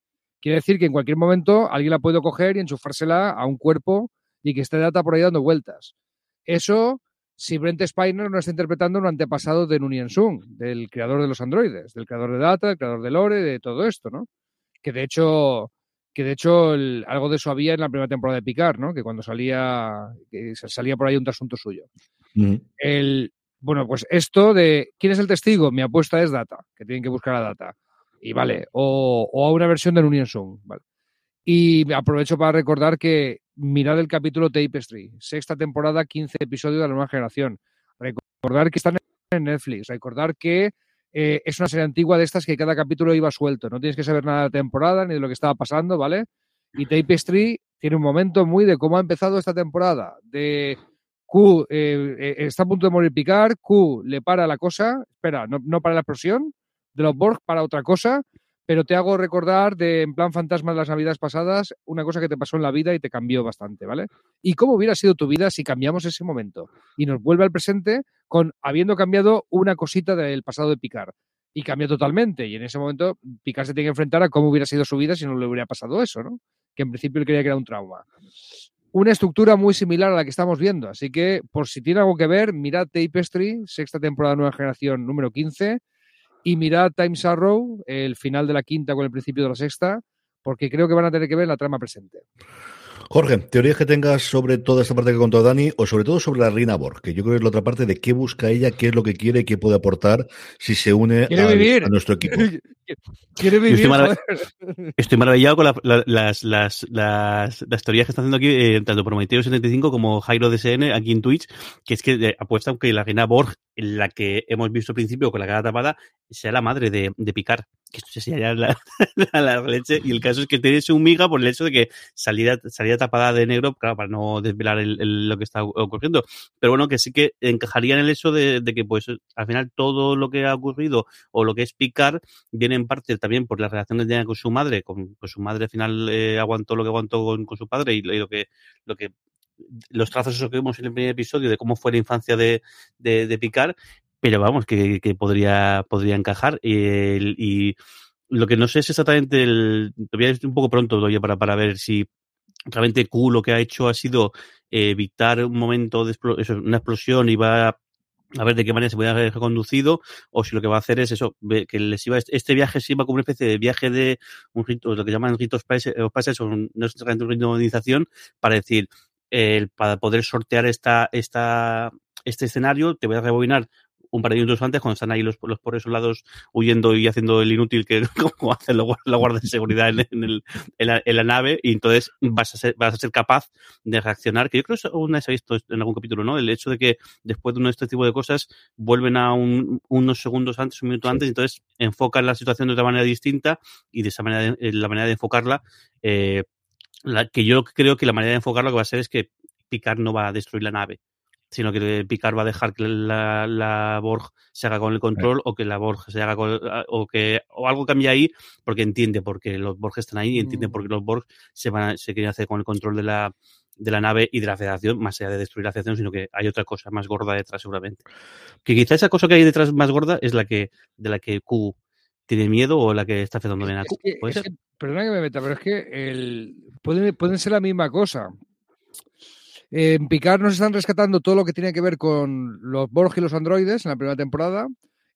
[SPEAKER 3] Quiere decir que en cualquier momento alguien la puede coger y enchufársela a un cuerpo y que esté data por ahí dando vueltas. Eso, si Brent Spiner no está interpretando un antepasado de Nunien Sung, del creador de los androides, del creador de data, del creador de lore, de todo esto, ¿no? Que de hecho, que de hecho algo de eso había en la primera temporada de Picard, ¿no? Que cuando salía, que salía por ahí un asunto suyo. El, bueno, pues esto de quién es el testigo, mi apuesta es Data, que tienen que buscar a Data. Y vale, o, a una versión de Union Song, vale. Y aprovecho para recordar que mirad el capítulo Tapestry, sexta temporada, 15 episodios de la nueva generación. Recordar que están en Netflix, recordar que eh, es una serie antigua de estas que cada capítulo iba suelto, no tienes que saber nada de la temporada ni de lo que estaba pasando, ¿vale? Y Tapestry tiene un momento muy de cómo ha empezado esta temporada, de Q eh, eh, está a punto de morir Picard, Q le para la cosa, espera, no, para la explosión de los Borg, para otra cosa, pero te hago recordar de, en plan fantasma de las navidades pasadas, una cosa que te pasó en la vida y te cambió bastante, ¿vale? Y cómo hubiera sido tu vida si cambiamos ese momento y nos vuelve al presente con habiendo cambiado una cosita del pasado de Picard. Y cambió totalmente. Y en ese momento Picard se tiene que enfrentar a cómo hubiera sido su vida si no le hubiera pasado eso, ¿no? Que en principio él creía que era un trauma una estructura muy similar a la que estamos viendo. Así que, por si tiene algo que ver, mirad Tapestry, sexta temporada, nueva generación, número 15, y mirad Times Arrow, el final de la quinta con el principio de la sexta, porque creo que van a tener que ver la trama presente.
[SPEAKER 1] Jorge, teorías que tengas sobre toda esta parte que contó Dani, o sobre todo sobre la Reina Borg, que yo creo que es la otra parte de qué busca ella, qué es lo que quiere, qué puede aportar si se une a, nuestro equipo.
[SPEAKER 3] Quiere vivir.
[SPEAKER 2] Estoy, maravillado con las, las, las, teorías que están haciendo aquí, eh, tanto Prometeo 75 como Jairo DSN aquí en Twitch, que es que eh, apuestan que la Reina Borg, la que hemos visto al principio con la cara tapada, sea la madre de, de Picard que esto sería la, la, leche. Y el caso es que tiene su miga por el hecho de que saliera, saliera tapada de negro, claro, para no desvelar lo que está ocurriendo. Pero bueno, que sí que encajaría en el hecho de, que, pues, al final todo lo que ha ocurrido o lo que es picar viene en parte también por las relaciones que tiene con su madre, con, su madre al final eh, aguantó lo que aguantó con, su padre y, lo que lo que los trazos esos que vimos en el primer episodio de cómo fue la infancia de, de, Picard, pero vamos, que, podría, podría encajar. Y, y, lo que no sé es exactamente el. Todavía es un poco pronto todavía para, para ver si realmente Q lo que ha hecho ha sido evitar un momento de eso, una explosión y va a ver de qué manera se puede haber conducido o si lo que va a hacer es eso, que les iba, este viaje se iba como una especie de viaje de un rito, lo que llaman ritos países, o no es un rito de organización, para decir, eh, para poder sortear esta, esta, este escenario, te voy a rebobinar un par de minutos antes, cuando están ahí los, los pobres soldados huyendo y haciendo el inútil que como hacen la guardia de seguridad en, en, el, en, la, en, la, nave, y entonces vas a, ser, vas a ser capaz de reaccionar, que yo creo que una vez ha visto en algún capítulo, ¿no? El hecho de que después de uno de este tipo de cosas vuelven a un, unos segundos antes, un minuto antes, y entonces enfocan la situación de otra manera distinta, y de esa manera, la manera de enfocarla, eh, la, que yo creo que la manera de enfocarlo que va a ser es que Picard no va a destruir la nave, sino que Picard va a dejar que la, la Borg se haga con el control sí. o que la Borg se haga con, o que o algo cambie ahí porque entiende porque los Borg están ahí y entiende mm. porque los Borg se van a, se quieren hacer con el control de la de la nave y de la federación, más allá de destruir la federación, sino que hay otra cosa más gorda detrás seguramente. Que quizá esa cosa que hay detrás más gorda es la que de la que Q tiene miedo o la que está afectando bien a Q.
[SPEAKER 3] Es que, perdona que me meta, pero es que el, pueden, pueden ser la misma cosa. En Picard nos están rescatando todo lo que tiene que ver con los Borg y los androides en la primera temporada.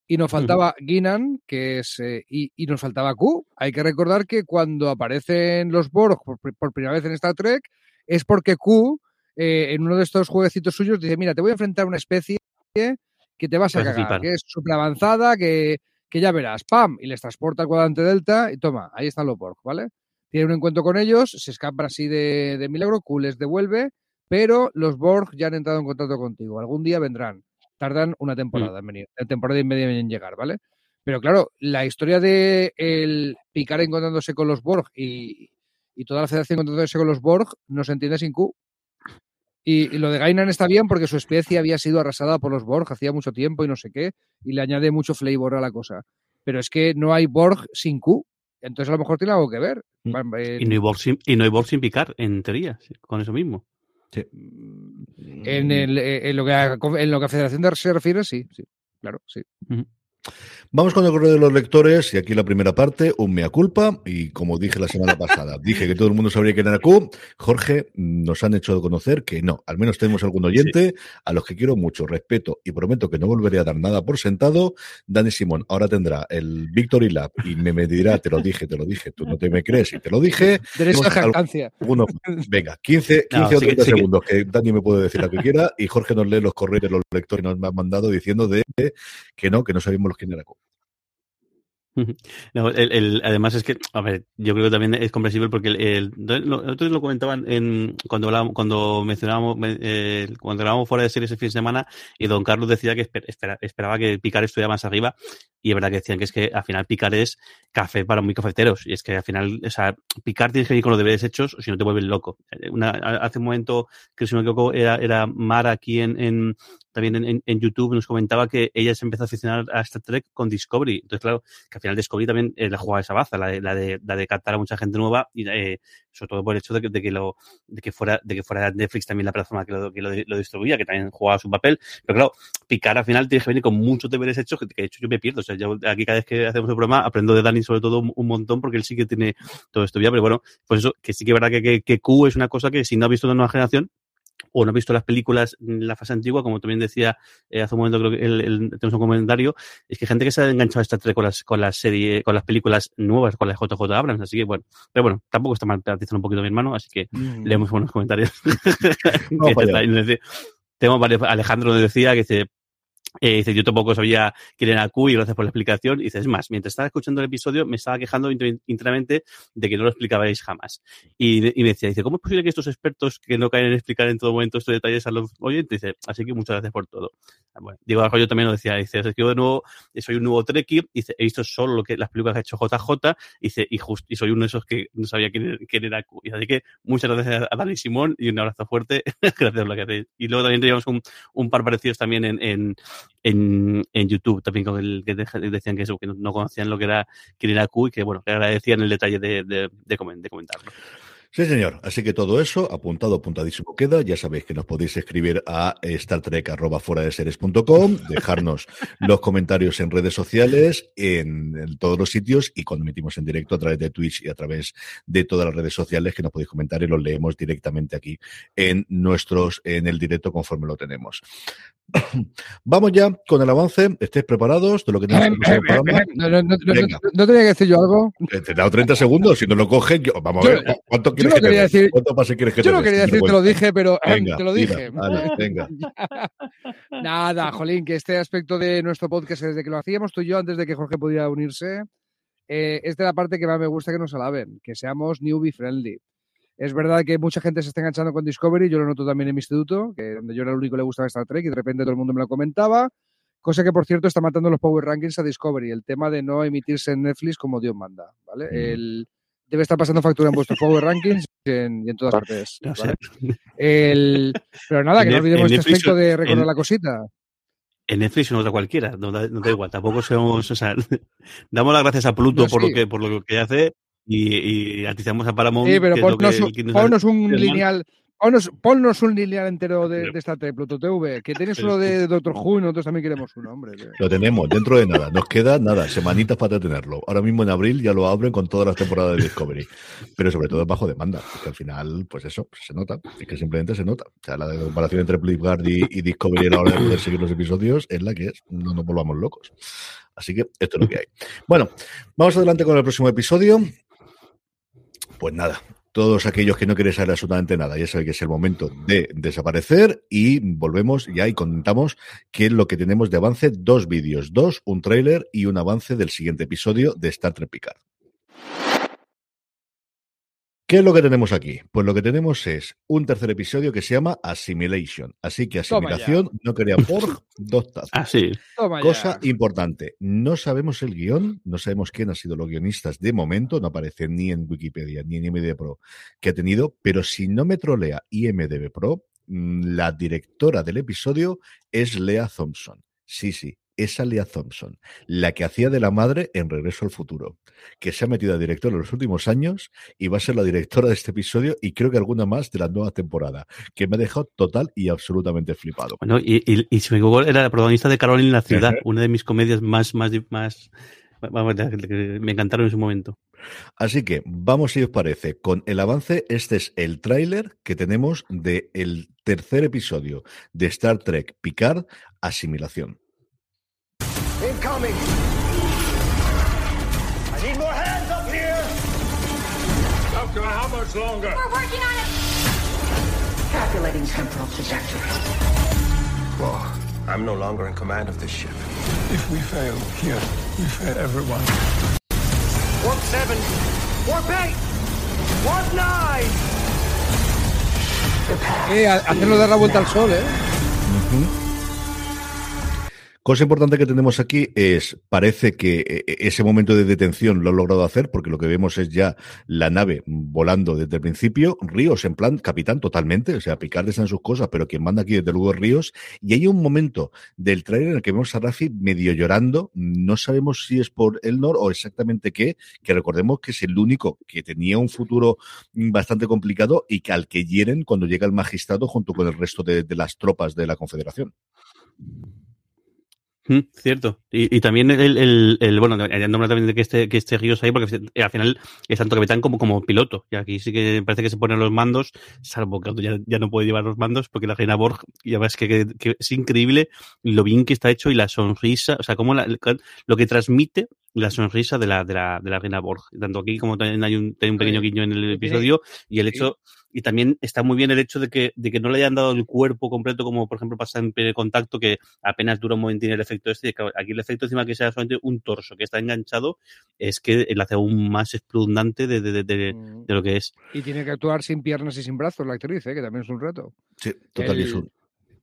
[SPEAKER 3] Y nos faltaba uh -huh. Guinan, que es. Eh, y, y, nos faltaba Q. Hay que recordar que cuando aparecen los Borg por, por primera vez en Star Trek, es porque Q, eh, en uno de estos jueguecitos suyos, dice: Mira, te voy a enfrentar a una especie que te vas a cagar, que es súper avanzada, que, que ya verás. ¡Pam! Y les transporta al cuadrante Delta y toma, ahí están los Borg, ¿vale? Tiene un encuentro con ellos, se escapan así de, de milagro, Q les devuelve pero los Borg ya han entrado en contacto contigo. Algún día vendrán. Tardan una temporada mm. en venir, una temporada y media en llegar, ¿vale? Pero claro, la historia de el Picard encontrándose con los Borg y, y, toda la federación encontrándose con los Borg no se entiende sin Q. Y, y, lo de Gainan está bien porque su especie había sido arrasada por los Borg hacía mucho tiempo y no sé qué, y le añade mucho flavor a la cosa. Pero es que no hay Borg sin Q. Entonces a lo mejor tiene algo que ver.
[SPEAKER 2] Y no hay Borg sin, y no hay Borg sin Picard, en teoría, con eso mismo.
[SPEAKER 3] Sí. En, el, en, lo que a, en lo que a Federación de se refiere, sí, sí, claro, sí. Uh -huh.
[SPEAKER 1] Vamos con el correo de los lectores y aquí la primera parte, un mea culpa y como dije la semana pasada, dije que todo el mundo sabría quién era Q, Jorge nos han hecho conocer que no, al menos tenemos algún oyente sí. a los que quiero mucho, respeto y prometo que no volveré a dar nada por sentado, Dani Simón ahora tendrá el Victory Lab y me, me dirá, te lo dije, te lo dije, tú no te me crees y te lo dije.
[SPEAKER 3] Derecho a jactancia.
[SPEAKER 1] Venga, 15, 15 no, o 30 sí, segundos sí. que Dani me puede decir lo que quiera y Jorge nos lee los correos de los lectores que nos han mandado diciendo de que no, que no sabíamos Q.
[SPEAKER 2] No, el, el, además es que, a ver, yo creo que también es comprensible porque el, nosotros lo comentaban en, cuando hablábamos, cuando mencionábamos, eh, cuando hablábamos fuera de series el fin de semana y don Carlos decía que espera, esperaba que Picar estuviera más arriba y es verdad que decían que es que al final Picar es café para muy cafeteros y es que al final, o sea, Picar tienes que ir con los deberes hechos o si no te vuelves loco. Una, hace un momento que si no me equivoco era, era Mara aquí en también en, en, YouTube nos comentaba que ella se empezó a aficionar a Star Trek con Discovery. Entonces, claro, que al final Discovery también eh, la jugaba esa baza, la de, la de, la de captar a mucha gente nueva y eh, sobre todo por el hecho de que, de que, lo, de que fuera, de que fuera Netflix también la plataforma que lo, que lo, lo, distribuía, que también jugaba su papel. Pero claro, picar al final tienes que venir con muchos deberes hechos que, que de hecho yo me pierdo. O sea, yo aquí cada vez que hacemos el programa aprendo de Dani sobre todo un, un montón porque él sí que tiene todo esto ya, pero bueno, pues eso, que sí que es verdad que, que, que Q es una cosa que si no ha visto una nueva generación, o no ha visto las películas en la fase antigua, como también decía eh, hace un momento, creo que el, el, tenemos un comentario, es que gente que se ha enganchado a Star Trek con las, con las serie, con las películas nuevas, con las JJ Abrams, así que bueno, pero bueno, tampoco está mal un poquito mi hermano, así que mm. leemos buenos comentarios. no, tenemos varios, Alejandro nos decía que dice, eh, dice, yo tampoco sabía quién era Q y gracias por la explicación. Y dice, es más, mientras estaba escuchando el episodio me estaba quejando internamente de que no lo explicabais jamás. Y, y, me decía, dice, ¿cómo es posible que estos expertos que no caen en explicar en todo momento estos detalles a los oyentes? Dice, así que muchas gracias por todo. Bueno, Diego Arroyo también lo decía, dice, yo de nuevo soy un nuevo Trekkie, dice, he visto solo lo que las películas que ha hecho JJ, dice, y, just, y soy uno de esos que no sabía quién, quién era Q. Y así que muchas gracias a Dani Simón y un abrazo fuerte. gracias por lo que hacéis. Y luego también teníamos un, un par parecidos también en, en en, en, YouTube también con el que decían que eso, que no conocían lo que era Q y que bueno, que agradecían el detalle de, de, de comentarlo.
[SPEAKER 1] Sí, señor. Así que todo eso, apuntado, apuntadísimo queda. Ya sabéis que nos podéis escribir a Star Trek arroba fuera de series.com, dejarnos los comentarios en redes sociales, en, en, todos los sitios y cuando emitimos en directo a través de Twitch y a través de todas las redes sociales que nos podéis comentar y los leemos directamente aquí en nuestros, en el directo conforme lo tenemos. Vamos ya con el avance. ¿Estéis preparados de lo que tenemos que
[SPEAKER 3] no, no, no, no, tenía que decir yo algo.
[SPEAKER 1] Te he dado 30 segundos. Si no lo cogen, yo, vamos a ver. ¿Cuánto quieres
[SPEAKER 3] yo no quería decir,
[SPEAKER 1] ¿Cuánto pase quieres que
[SPEAKER 3] Yo no quería decir, te lo dije, pero
[SPEAKER 1] venga,
[SPEAKER 3] te lo dije.
[SPEAKER 1] Vale, venga.
[SPEAKER 3] Nada, Jolín, que este aspecto de nuestro podcast, desde que lo hacíamos tú y yo, antes de que Jorge pudiera unirse, eh, es de la parte que más me gusta que nos alaben, que seamos newbie friendly. Es verdad que mucha gente se está enganchando con Discovery, yo lo noto también en mi instituto, que donde yo era el único que le gustaba Star Trek y de repente todo el mundo me lo comentaba, cosa que por cierto está matando los Power Rankings a Discovery, el tema de no emitirse en Netflix como Dios manda, ¿vale? Mm. El, debe estar pasando factura en vuestros Power Rankings y en, y en todas partes. ¿vale? El, pero nada, que no olvidemos este aspecto de recordar
[SPEAKER 2] en,
[SPEAKER 3] la cosita.
[SPEAKER 2] En Netflix o en otra cualquiera, no da, no da igual, tampoco somos, o sea, damos las gracias a Pluto
[SPEAKER 3] No,
[SPEAKER 2] por
[SPEAKER 3] sí.
[SPEAKER 2] lo que por lo que hace y, y atizamos a Paramount.
[SPEAKER 3] Sí, pero
[SPEAKER 2] que-
[SPEAKER 3] un-
[SPEAKER 2] que
[SPEAKER 3] ponnos lineal. Ponnos, ponnos un lineal entero de, de Star Trek, Pluto TV, que tienes uno de Doctor Who y nosotros también queremos uno, hombre.
[SPEAKER 1] Lo tenemos dentro de nada. Nos queda nada, semanitas para tenerlo. Ahora mismo en abril ya lo abren con todas las temporadas de Discovery. Pero sobre todo bajo demanda, porque al final, pues eso, se nota. Es que simplemente se nota. O sea, la comparación entre Blizzard y, y Discovery a la hora de poder seguir los episodios es la que es. No nos volvamos locos. Así que esto es lo que hay. Bueno, vamos adelante con el próximo episodio. Pues nada, todos aquellos que no queréis saber absolutamente nada, ya sabéis que es el momento de desaparecer y volvemos ya y contamos qué es lo que tenemos de avance. Dos vídeos, dos, un tráiler y un avance del siguiente episodio de Star Trek Picard. ¿Qué es lo que tenemos aquí? Pues lo que tenemos es un tercer episodio que se llama Assimilation. Así que asimilación no quería por dos tazas.
[SPEAKER 2] Ah, sí.
[SPEAKER 3] Toma
[SPEAKER 1] Cosa
[SPEAKER 3] ya.
[SPEAKER 1] importante, no sabemos el guion, no sabemos quién ha sido los guionistas de momento, no aparece ni en Wikipedia ni en IMDb Pro que ha tenido, pero si no me trolea IMDb Pro, mm, la directora del episodio es Lea Thompson. Sí, sí, esa Lea Thompson, la que hacía de la madre en Regreso al Futuro, que se ha metido a directora en los últimos años y va a ser la directora de este episodio y creo que alguna más de la nueva temporada, que me ha dejado total y absolutamente flipado.
[SPEAKER 2] Bueno, y, y, y si me equivoco, era la protagonista de Carolina en la ciudad, una de mis comedias más, más, más, me encantaron en su momento.
[SPEAKER 1] Así que vamos, si os parece, con el avance. Este es el tráiler que tenemos del el tercer episodio de Star Trek Picard, Asimilación.
[SPEAKER 7] Incoming! I need more hands up here! Doctor, how much longer?
[SPEAKER 6] We're working on it.
[SPEAKER 5] Calculating temporal trajectory.
[SPEAKER 4] Well, I'm no longer in command of this ship.
[SPEAKER 7] If we fail here, we fail everyone. Warp 7! Warp 8! Warp 9!
[SPEAKER 3] Eh, hacerlo dar la vuelta al sol, ¿eh?
[SPEAKER 1] Cosa importante que tenemos aquí es, parece que eh, ese momento de detención lo han logrado hacer, porque lo que vemos es ya la nave volando desde el principio, Ríos en plan capitán totalmente, o sea, Picard está en sus cosas, pero quien manda aquí desde luego es Ríos, y hay un momento del trailer en el que vemos a Rafi medio llorando, no sabemos si es por Elnor o exactamente qué, que recordemos que es el único que tenía un futuro bastante complicado y que al que hieren cuando llega el magistrado junto con el resto de las tropas de la Confederación.
[SPEAKER 2] Mm, cierto. Y, y también el, el, el bueno, nombre también de que este, que este Ríos ahí, porque al final es tanto capitán como, como piloto. Y aquí sí que parece que se ponen los mandos, salvo que ya, ya no puede llevar los mandos, porque la reina Borg, ya ves que, que, que es increíble lo bien que está hecho y la sonrisa, o sea, como la, lo que transmite la sonrisa de la, de la, de la reina Borg. Tanto aquí como también hay un, hay un pequeño guiño en el episodio y el hecho, y también está muy bien el hecho de que, de que no le hayan dado el cuerpo completo, como por ejemplo pasa en primer contacto, que apenas dura un momentín el efecto este. y que Aquí el efecto encima que sea solamente un torso que está enganchado, es que le hace aún más esplundante de, de, de, de, de lo que es.
[SPEAKER 3] Y tiene que actuar sin piernas y sin brazos la actriz, ¿eh? que también es un reto.
[SPEAKER 1] Sí, total.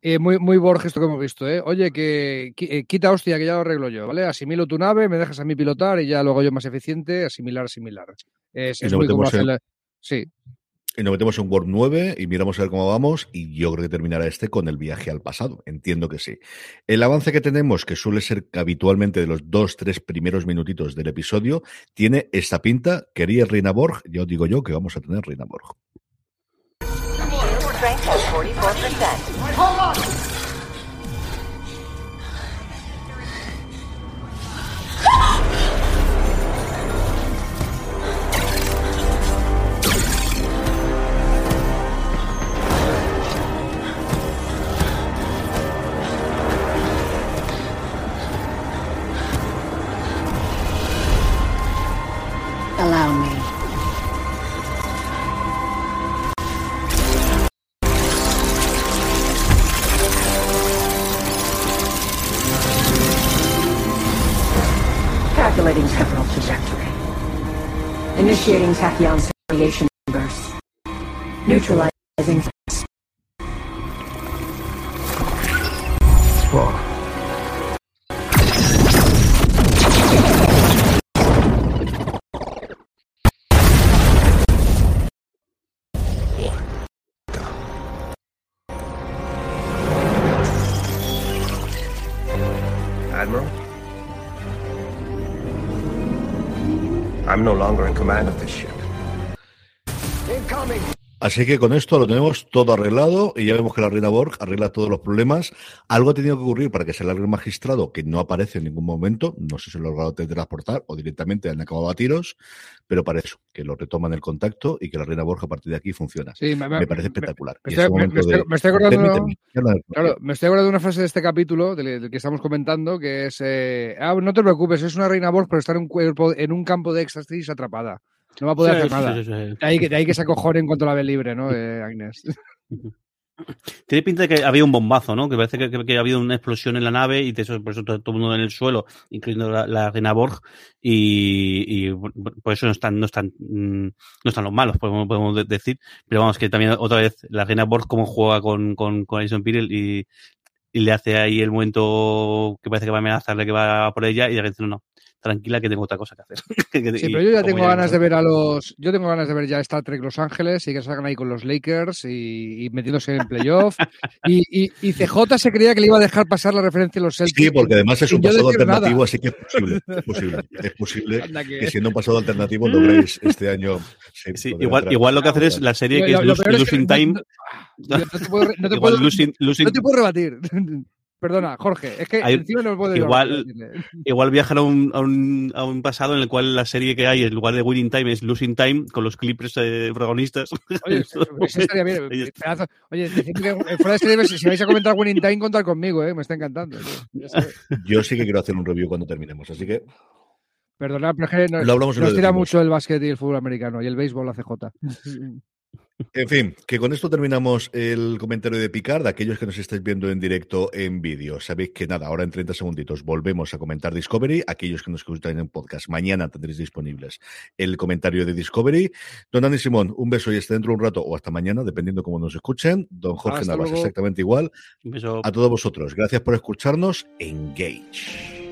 [SPEAKER 3] Eh, muy, muy Borges esto que hemos visto, ¿eh? Oye, que eh, quita hostia, que ya lo arreglo yo, ¿vale? Asimilo tu nave, me dejas a mí pilotar y ya lo hago yo más eficiente, asimilar, asimilar. Es,
[SPEAKER 1] Y
[SPEAKER 3] es muy como la- Sí.
[SPEAKER 1] Y nos metemos en Warp 9 y miramos a ver cómo vamos. Y yo creo que terminará este con el viaje al pasado. Entiendo que sí. El avance que tenemos, que suele ser habitualmente de los dos, tres primeros minutitos del episodio, tiene esta pinta. Quería Reina Borg. Yo digo yo que vamos a tener Reina Borg.
[SPEAKER 8] Strength at 44%. Hold on!
[SPEAKER 5] Neutralizing.
[SPEAKER 7] Whoa.
[SPEAKER 4] Admiral? I'm no longer in command of this ship.
[SPEAKER 7] Incoming!
[SPEAKER 1] Así que con esto lo tenemos todo arreglado y ya vemos que la Reina Borg arregla todos los problemas. Algo ha tenido que ocurrir para que se largue el magistrado, que no aparece en ningún momento. No sé si lo han logrado transportar o directamente han acabado a tiros, pero para eso, que lo retoman el contacto y que la Reina Borg a partir de aquí funciona.
[SPEAKER 3] Sí,
[SPEAKER 1] me, parece espectacular.
[SPEAKER 3] Me, estoy, me-
[SPEAKER 1] de-
[SPEAKER 3] acordando,
[SPEAKER 1] Permíteme, ya la-
[SPEAKER 3] claro, me estoy acordando de una frase de este capítulo del, del que estamos comentando, que es, eh, ah, no te preocupes, es una reina Borg, pero está en un cuerpo, en un campo de éxtasis atrapada. No va a poder
[SPEAKER 2] Sí,
[SPEAKER 3] hacer nada.
[SPEAKER 2] sí, sí, sí.
[SPEAKER 3] De ahí que, de ahí que se acojone en cuanto la ve libre, ¿no, eh, Agnes?
[SPEAKER 2] Tiene pinta de que había un bombazo, ¿no? Que parece que, que- que ha habido una explosión en la nave y de eso, por eso todo, todo el mundo en el suelo, incluyendo la, la reina Borg, y, y por eso no están, no están, mm, no están los malos, podemos, podemos de- decir. Pero vamos, que también otra vez la reina Borg como juega con, con, con Alison Pirel y, y le hace ahí el momento que parece que va a amenazarle que va por ella y ella dice, no, no, tranquila que tengo otra cosa que hacer.
[SPEAKER 3] Sí, pero yo ya tengo ganas de ver a los. Yo tengo ganas de ver ya Star Trek Los Ángeles y que salgan ahí con los Lakers y, y metiéndose en playoff. y, y, y CJ se creía que le iba a dejar pasar la referencia a los Celtics.
[SPEAKER 1] Sí, porque además es un pasado
[SPEAKER 3] nada.
[SPEAKER 1] alternativo, así que es posible. Es posible, es posible
[SPEAKER 3] que-
[SPEAKER 1] que siendo un pasado alternativo logréis este año. sí,
[SPEAKER 2] Sí, igual, igual lo que hacer es la serie que es Losing Time.
[SPEAKER 3] No te puedo rebatir. Perdona, Jorge, es que
[SPEAKER 2] Hay-
[SPEAKER 3] encima no puedo
[SPEAKER 2] igual,
[SPEAKER 3] decirle.
[SPEAKER 2] igual viajar a un, a, un, a un pasado en el cual la serie que hay en lugar de Winning Time es Losing Time con los Clippers eh, protagonistas.
[SPEAKER 3] Oye, eso, eso estaría bien. pedazo- Oye, que fuera de serie, si si vais a comentar Winning Time, contar conmigo, ¿eh? me está encantando. tío.
[SPEAKER 1] Yo sí que quiero hacer un review cuando terminemos, así que
[SPEAKER 3] Perdona, pero es que nos,
[SPEAKER 1] Lo hablamos y
[SPEAKER 3] nos
[SPEAKER 1] lo
[SPEAKER 3] tira
[SPEAKER 1] decimos.
[SPEAKER 3] mucho el básquet y el fútbol americano y el béisbol, la CJ.
[SPEAKER 1] En fin, que con esto terminamos el comentario de Picard. Aquellos que nos estáis viendo en directo en vídeo, sabéis que nada, ahora en 30 segunditos volvemos a comentar Discovery. Aquellos que nos escuchan en podcast, mañana tendréis disponibles el comentario de Discovery. Don Dani Simón, un beso y hasta dentro de un rato o hasta mañana, dependiendo cómo nos escuchen. Don Jorge
[SPEAKER 2] Hasta
[SPEAKER 1] Navas,
[SPEAKER 2] luego.
[SPEAKER 1] exactamente igual.
[SPEAKER 2] Un beso.
[SPEAKER 1] A todos vosotros, gracias por escucharnos. Engage.